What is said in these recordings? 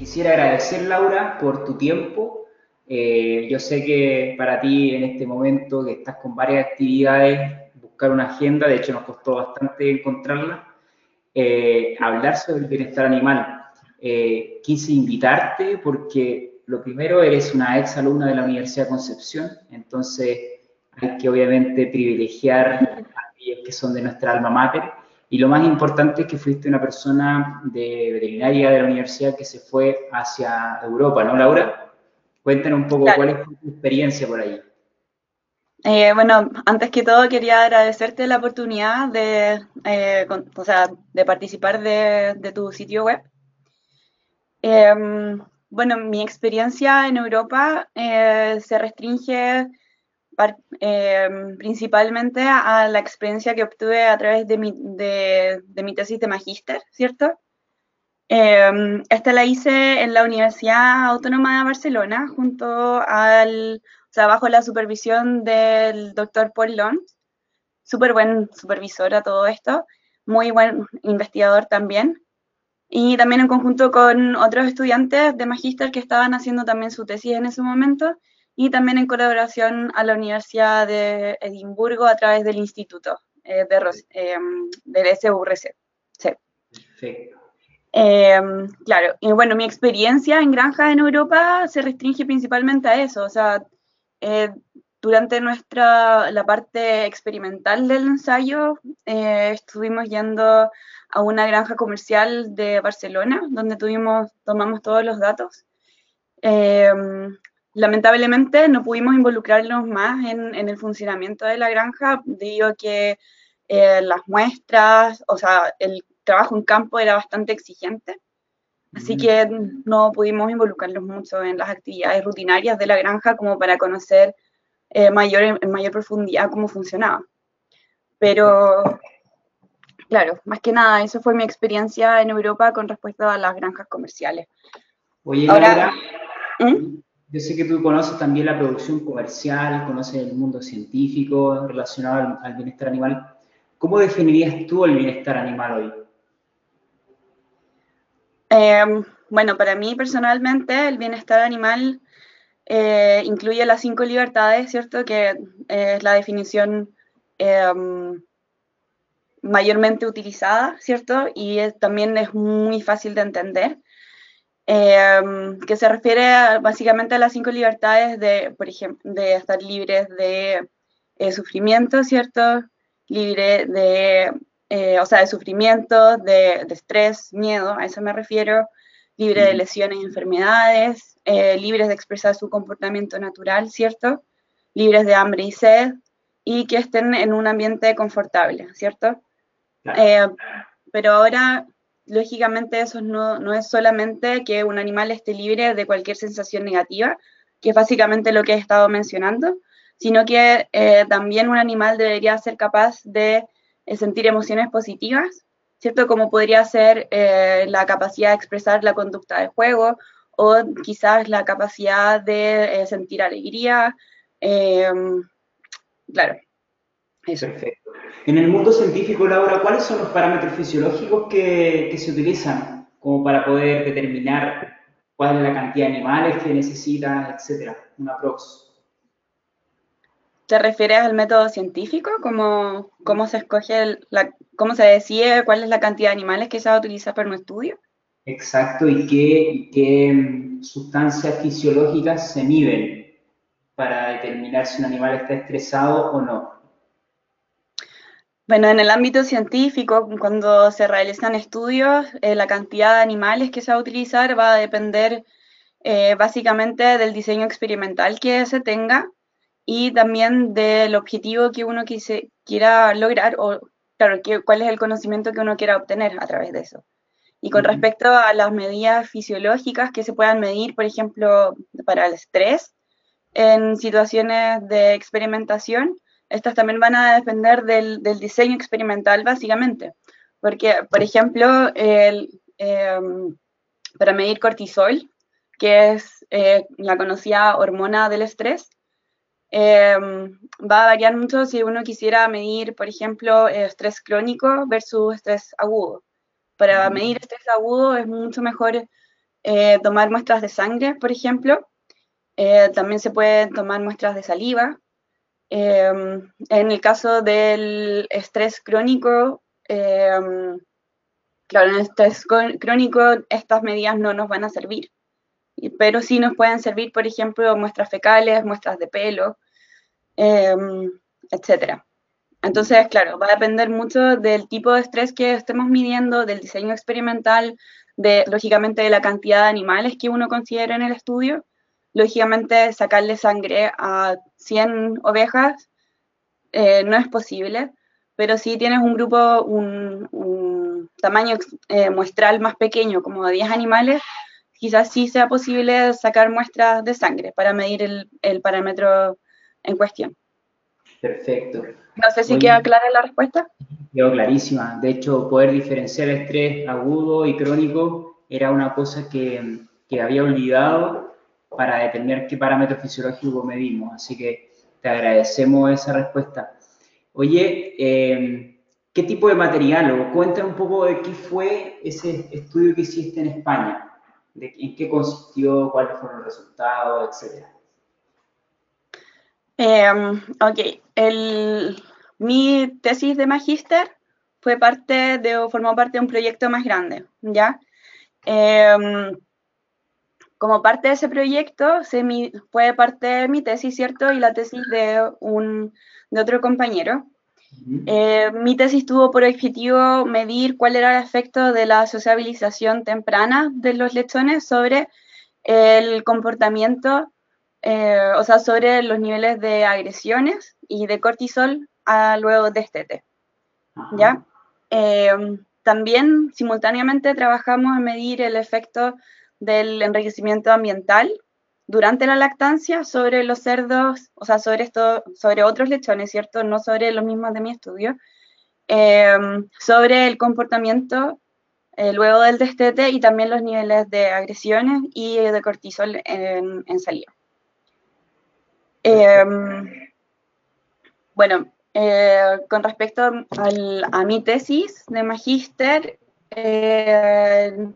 quisiera agradecer, Laura, por tu tiempo. Eh, yo sé que para ti en este momento que estás con varias actividades, buscar una agenda, de hecho nos costó bastante encontrarla, eh, hablar sobre el bienestar animal. Eh, quise invitarte porque lo primero, eres una ex alumna de la Universidad de Concepción, entonces hay que obviamente privilegiar a aquellos que son de nuestra alma mater y lo más importante es que fuiste una persona de veterinaria de la universidad que se fue hacia Europa, ¿no, Laura? Cuéntanos un poco cuál es tu experiencia por ahí. Eh, bueno, antes que todo quería agradecerte la oportunidad de, eh, o sea, de participar de, tu sitio web. Em, bueno, mi experiencia en Europa eh, se restringe Em, principalmente a la experiencia que obtuve a través de mi, de, mi tesis de magíster, ¿cierto? Em, esta la hice en la Universidad Autónoma de Barcelona, junto al, o sea, bajo la supervisión del doctor Paul Lons, súper buen supervisor a todo esto, muy buen investigador también, y también en conjunto con otros estudiantes de magíster que estaban haciendo también su tesis en ese momento, y también en colaboración a la Universidad de Edimburgo a través del Instituto eh, de, eh, del SURC. Perfecto. Em, claro, y bueno, mi experiencia en granjas en Europa se restringe principalmente a eso, o sea, eh, durante nuestra, la parte experimental del ensayo, eh, estuvimos yendo a una granja comercial de Barcelona, donde tuvimos, tomamos todos los datos. Em, lamentablemente no pudimos involucrarnos más en, el funcionamiento de la granja, a que eh, las muestras, o sea, el trabajo en campo era bastante exigente. Así que no pudimos involucrarnos mucho en las actividades rutinarias de la granja como para conocer eh, mayor, en mayor profundidad cómo funcionaba. Pero, claro, más que nada, eso fue mi experiencia en Europa con respecto a las granjas comerciales. Oye, Ahora, ¿Mm? Yo sé que tú conoces también la producción comercial, conoces el mundo científico relacionado al, bienestar animal. ¿Cómo definirías tú el bienestar animal hoy? Em, bueno, para mí personalmente el bienestar animal eh, incluye las cinco libertades, ¿cierto? Que es la definición em, mayormente utilizada, ¿cierto? Y también es muy fácil de entender. Em, que se refiere básicamente a las cinco libertades de, por ejemplo, de estar libres de eh, sufrimiento, ¿cierto? Libre de, eh, o sea, de sufrimiento, de, estrés, miedo, a eso me refiero, libre de lesiones y enfermedades, eh, libres de expresar su comportamiento natural, ¿cierto? Libres de hambre y sed y que estén en un ambiente confortable, ¿cierto? pero ahora lógicamente eso no, es solamente que un animal esté libre de cualquier sensación negativa, que es básicamente lo que he estado mencionando, sino que eh, también un animal debería ser capaz de eh, sentir emociones positivas, ¿cierto? Como podría ser eh, la capacidad de expresar la conducta de juego o quizás la capacidad de sentir alegría. claro, eso. Perfecto. En el mundo científico, Laura, ¿cuáles son los parámetros fisiológicos que, se utilizan como para poder determinar cuál es la cantidad de animales que necesitas, etcétera? Una prox. ¿Te refieres al método científico? ¿Cómo, cómo se escoge, la, cómo se decide cuál es la cantidad de animales que se va a utilizar para un estudio? Exacto, y qué, qué mm, sustancias fisiológicas se miden para determinar si un animal está estresado o no. Bueno, en el ámbito científico, cuando se realizan estudios, eh, la cantidad de animales que se va a utilizar va a depender eh, básicamente del diseño experimental que se tenga y también del objetivo que uno quise, quiera lograr o, claro, cuál es el conocimiento que uno quiera obtener a través de eso. Y con respecto a las medidas fisiológicas que se puedan medir, por ejemplo, para el estrés en situaciones de experimentación, estas también van a depender del, diseño experimental, básicamente. Porque, por ejemplo, em, para medir cortisol, que es eh, la conocida hormona del estrés, em, va a variar mucho si uno quisiera medir, por ejemplo, estrés crónico versus estrés agudo. Para medir estrés agudo es mucho mejor tomar muestras de sangre, por ejemplo. también se pueden tomar muestras de saliva. En el caso del estrés crónico, claro, en el estrés crónico estas medidas no nos van a servir pero sí nos pueden servir, por ejemplo, muestras fecales, muestras de pelo, em, etcétera. Entonces, claro, va a depender mucho del tipo de estrés que estemos midiendo, del diseño experimental, de, lógicamente, de la cantidad de animales que uno considera en el estudio. Lógicamente, sacarle sangre a 100 ovejas eh, no es posible, pero si tienes un grupo, un, tamaño eh, muestral más pequeño, como de 10 animales, quizás sí sea posible sacar muestras de sangre para medir el, parámetro en cuestión. Perfecto. No sé si queda clara la respuesta. Quedó clarísima. De hecho, poder diferenciar estrés agudo y crónico era una cosa que, había olvidado para determinar qué parámetro fisiológico medimos. Así que te agradecemos esa respuesta. Oye, eh, ¿qué tipo de material? O cuéntame un poco de qué fue ese estudio que hiciste en España de en qué consistió, cuáles fueron los resultados, etc. Em, ok, mi tesis de magíster fue parte de, formó parte de un proyecto más grande, ¿ya? Em, como parte de ese proyecto, se fue parte de mi tesis, ¿cierto? Y la tesis de, un, de otro compañero. Eh, mi tesis tuvo por objetivo medir cuál era el efecto de la sociabilización temprana de los lechones sobre el comportamiento, eh, o sea, sobre los niveles de agresiones y de cortisol a luego de este ¿Ya? Eh, también simultáneamente trabajamos en medir el efecto del enriquecimiento ambiental durante la lactancia sobre los cerdos, o sea, sobre, esto, sobre otros lechones, ¿cierto? No sobre los mismos de mi estudio, em, sobre el comportamiento eh, luego del destete y también los niveles de agresiones y de cortisol en, en salida. Em, bueno, eh, con respecto a mi tesis de magíster, eh,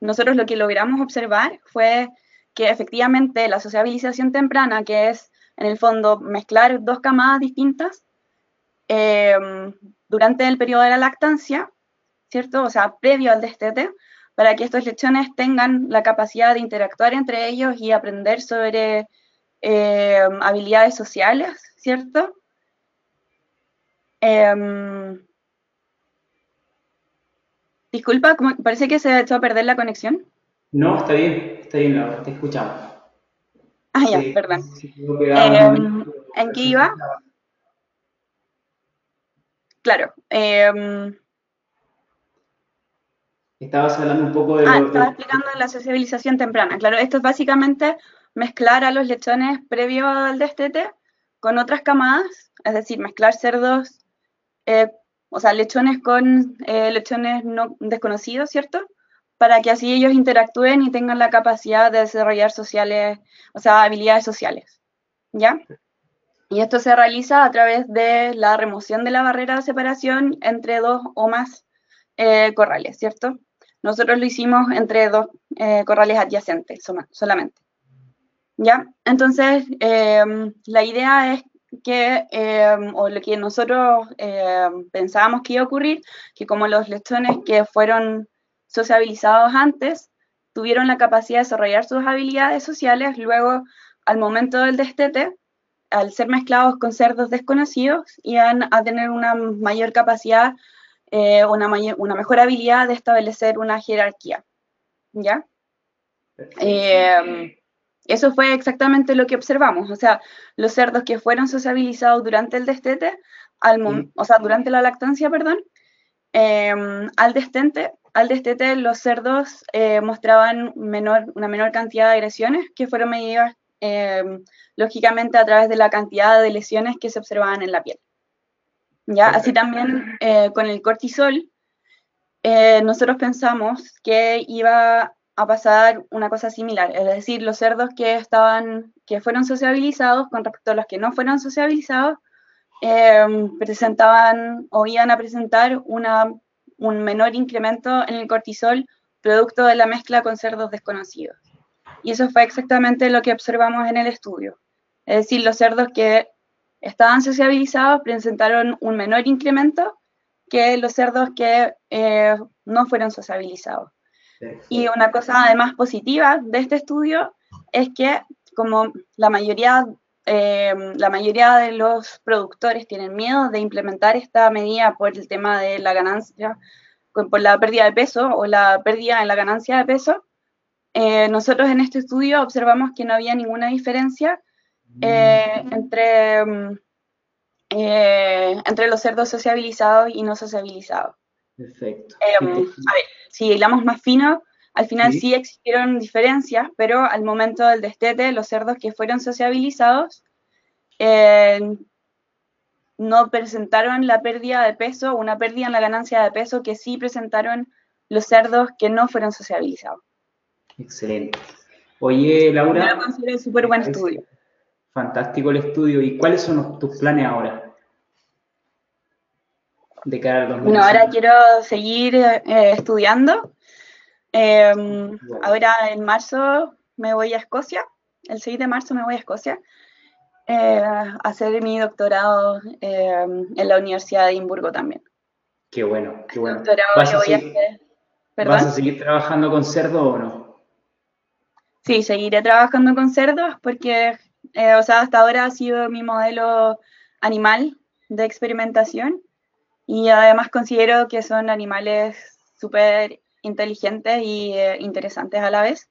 nosotros lo que logramos observar fue que efectivamente la sociabilización temprana, que es en el fondo mezclar dos camadas distintas em, durante el periodo de la lactancia, ¿cierto? O sea, previo al destete, para que estos lechones tengan la capacidad de interactuar entre ellos y aprender sobre em, habilidades sociales, ¿cierto? Em, disculpa, parece que se ha hecho a perder la conexión. No, está bien, está bien, Laura, te escuchamos. Ah, ya, perdón. Em, ¿En qué iba? Claro. Eh, Estabas hablando un poco de... Ah, estaba explicando la sociabilización temprana. Claro, esto es básicamente mezclar a los lechones previo al destete con otras camadas, es decir, mezclar cerdos, eh, o sea, lechones con eh, lechones no desconocidos, ¿cierto? para que así ellos interactúen y tengan la capacidad de desarrollar sociales, o sea, habilidades sociales. ¿Ya? Y esto se realiza a través de la remoción de la barrera de separación entre dos o más eh, corrales, ¿cierto? Nosotros lo hicimos entre dos eh, corrales adyacentes solamente. ¿Ya? Entonces, em, la idea es que, em, o lo que nosotros em, pensábamos que iba a ocurrir, que como los lechones que fueron sociabilizados antes tuvieron la capacidad de desarrollar sus habilidades sociales, luego al momento del destete, al ser mezclados con cerdos desconocidos, iban a tener una mayor capacidad, eh, una, una mejor habilidad de establecer una jerarquía. ¿Ya? Eh, eso fue exactamente lo que observamos. O sea, los cerdos que fueron sociabilizados durante el destete, al, o sea, durante la lactancia, perdón, eh, al destete al destete los cerdos eh, mostraban menor, una menor cantidad de agresiones que fueron medidas eh, lógicamente a través de la cantidad de lesiones que se observaban en la piel. ¿Ya? Así también eh, con el cortisol, nosotros pensamos que iba a pasar una cosa similar, es decir, los cerdos que estaban, que fueron sociabilizados con respecto a los que no fueron sociabilizados, presentaban o iban a presentar una un menor incremento en el cortisol producto de la mezcla con cerdos desconocidos. Y eso fue exactamente lo que observamos en el estudio. Es decir, los cerdos que estaban sociabilizados presentaron un menor incremento que los cerdos que eh, no fueron sociabilizados. Y una cosa además positiva de este estudio es que como la mayoría, eh, la mayoría de los productores tienen miedo de implementar esta medida por el tema de la ganancia, por la pérdida de peso o la pérdida en la ganancia de peso, eh, nosotros en este estudio observamos que no había ninguna diferencia eh, entre, mm, entre los cerdos sociabilizados y no sociabilizados. Perfecto. a ver, si hilamos más fino, al final sí. existieron diferencias, pero al momento del destete, los cerdos que fueron sociabilizados eh, no presentaron la pérdida de peso, una pérdida en la ganancia de peso que sí presentaron los cerdos que no fueron sociabilizados. Excelente. Oye, Laura. un súper buen estudio. Fantástico el estudio. ¿Y cuáles son tus planes ahora? De cara al Bueno, ahora quiero seguir eh, estudiando. Em, ahora en marzo me voy a Escocia, el 6 de marzo me voy a Escocia eh, a hacer mi doctorado em, en la Universidad de Edimburgo también. Qué bueno, qué bueno. ¿Vas, a seguir, ¿Vas a seguir trabajando con cerdos o no? Sí, seguiré trabajando con cerdos porque, eh, o sea, hasta ahora ha sido mi modelo animal de experimentación y además considero que son animales súper inteligentes y eh, interesantes a la vez.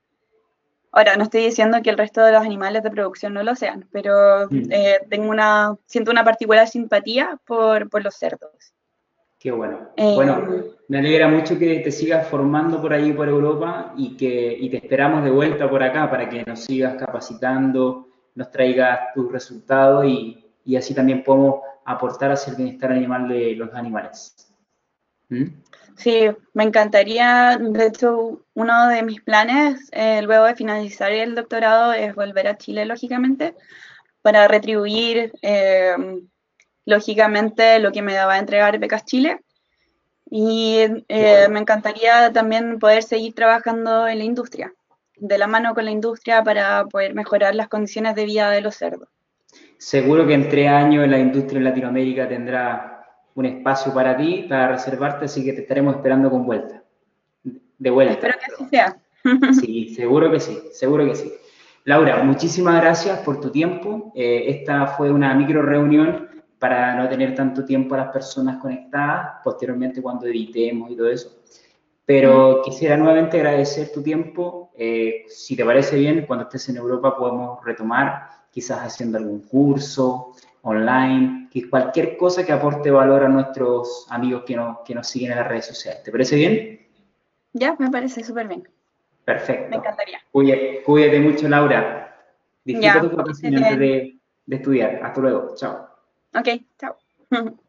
Ahora, no estoy diciendo que el resto de los animales de producción no lo sean, pero mm. eh, tengo una, siento una particular simpatía por, por los cerdos. Qué bueno. Eh, bueno, me alegra mucho que te sigas formando por ahí, por Europa, y que y te esperamos de vuelta por acá para que nos sigas capacitando, nos traigas tus resultados y, y así también podemos aportar hacia el bienestar animal de los animales. ¿Mm? Sí, me encantaría, de hecho, uno de mis planes eh, luego de finalizar el doctorado es volver a Chile, lógicamente, para retribuir, eh, lógicamente, lo que me daba a entregar Becas Chile. Y eh, me encantaría también poder seguir trabajando en la industria, de la mano con la industria para poder mejorar las condiciones de vida de los cerdos. Seguro que en tres años la industria en Latinoamérica tendrá un espacio para ti, para reservarte, así que te estaremos esperando con vuelta. De vuelta. Espero que así sea. Sí, seguro que sí, seguro que sí. Laura, muchísimas gracias por tu tiempo. Eh, esta fue una micro reunión para no tener tanto tiempo a las personas conectadas, posteriormente cuando editemos y todo eso. Pero quisiera nuevamente agradecer tu tiempo. Eh, si te parece bien, cuando estés en Europa podemos retomar, quizás haciendo algún curso, online, que cualquier cosa que aporte valor a nuestros amigos que nos, que nos siguen en las redes sociales. ¿Te parece bien? Ya, me parece súper bien. Perfecto. Me encantaría. Cuídate, mucho, Laura. Disfruta tu vacaciones antes de, de estudiar. Hasta luego. Chao. Ok, chao.